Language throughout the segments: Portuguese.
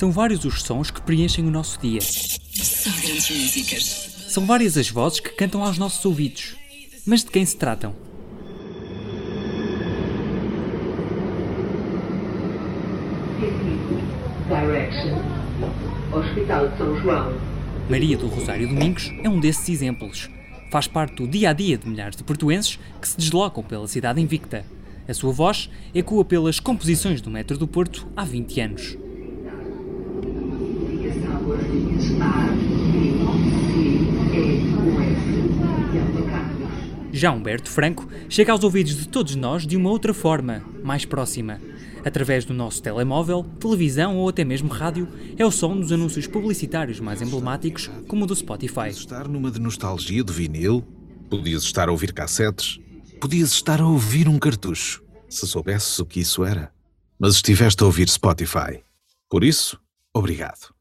São vários os sons que preenchem o nosso dia. Só grandes músicas. São várias as vozes que cantam aos nossos ouvidos. Mas de quem se tratam? Direction. Hospital de São João. Maria do Rosário Domingos é um desses exemplos. Faz parte do dia a dia de milhares de portuenses que se deslocam pela cidade invicta. A sua voz ecoa pelas composições do metro do Porto há 20 anos. Já Humberto Franco chega aos ouvidos de todos nós de uma outra forma, mais próxima. Através do nosso telemóvel, televisão ou até mesmo rádio, é o som dos anúncios publicitários mais emblemáticos, como o do Spotify. Estar numa de nostalgia do vinil, podias estar a ouvir cassetes, podias estar a ouvir um cartucho, se soubesses o que isso era. Mas estiveste a ouvir Spotify. Por isso, obrigado.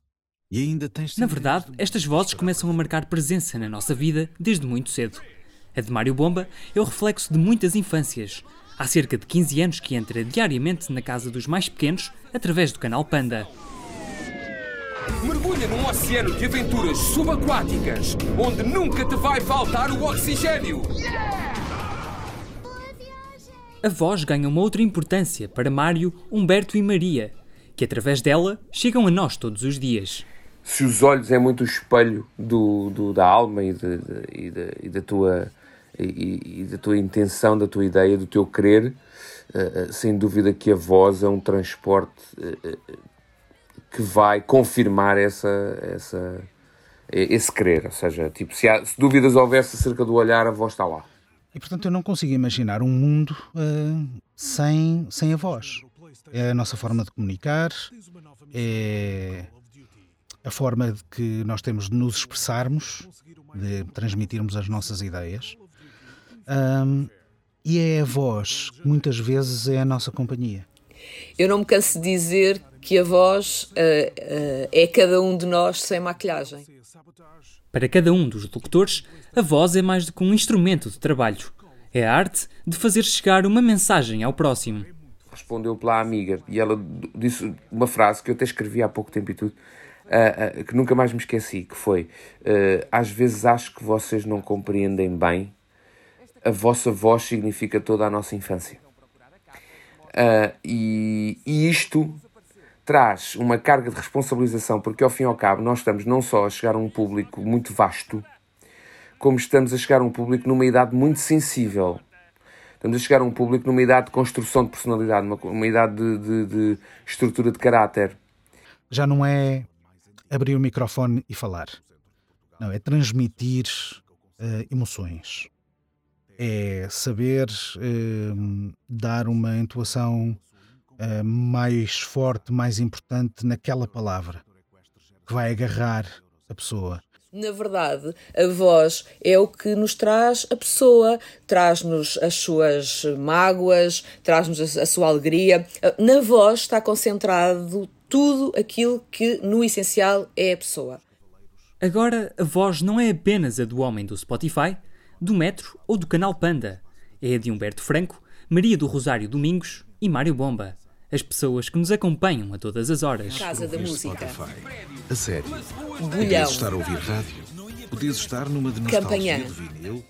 E ainda tens. Na verdade, estas vozes começam a marcar presença na nossa vida desde muito cedo. A de Mário Bomba é o reflexo de muitas infâncias. Há cerca de 15 anos que entra diariamente na casa dos mais pequenos através do canal Panda. Mergulha num oceano de aventuras subaquáticas, onde nunca te vai faltar o oxigênio. A voz ganha uma outra importância para Mário, Humberto e Maria, que através dela chegam a nós todos os dias. Se os olhos é muito o espelho do, do- da alma e, de- de- e da- e da tua e, e da tua intenção, da tua ideia, do teu querer, eh, sem dúvida que a voz é um transporte eh, que vai confirmar essa, essa, esse querer. Ou seja, tipo, se, há- se dúvidas houvesse acerca do olhar, a voz está lá. E portanto eu não consigo imaginar um mundo ah, sem, sem a voz. É a nossa forma de comunicar, é a forma de que nós temos de nos expressarmos, de transmitirmos as nossas ideias. Ahm, e é a voz que muitas vezes é a nossa companhia. Eu não me canso de dizer que a voz ah, ah, é cada um de nós sem maquilhagem. Para cada um dos locutores, a voz é mais do que um instrumento de trabalho. É a arte de fazer chegar uma mensagem ao próximo. respondeu pela amiga e ela disse uma frase que eu até escrevi há pouco tempo e tudo, ah, que nunca mais me esqueci, que foi ah, às vezes acho que vocês não compreendem bem a vossa voz significa toda a nossa infância. E, e isto traz uma carga de responsabilização, porque ao fim e ao cabo nós estamos não só a chegar a um público muito vasto, como estamos a chegar a um público numa idade muito sensível. Estamos a chegar a um público numa idade de construção de personalidade, uma, uma idade de, de- de estrutura de caráter. Já não é abrir o microfone e falar. Não, é transmitir ah, emoções. É saber ah, dar uma entoação ah, mais forte, mais importante naquela palavra que vai agarrar a pessoa. Na verdade, a voz é o que nos traz a pessoa, traz-nos as suas mágoas, traz-nos a sua alegria. Na voz está concentrado tudo aquilo que, no essencial, é a pessoa. Agora, a voz não é apenas a do homem do Spotify, do Metro ou do canal Panda. É a de Humberto Franco, Maria do Rosário Domingos e Mário Bomba. As pessoas que nos acompanham a todas as horas. Casa da Música. Spotify. A sério. Bolhão. Podias estar a ouvir rádio. Podias estar numa de nostalgia Campanhã. de vinil.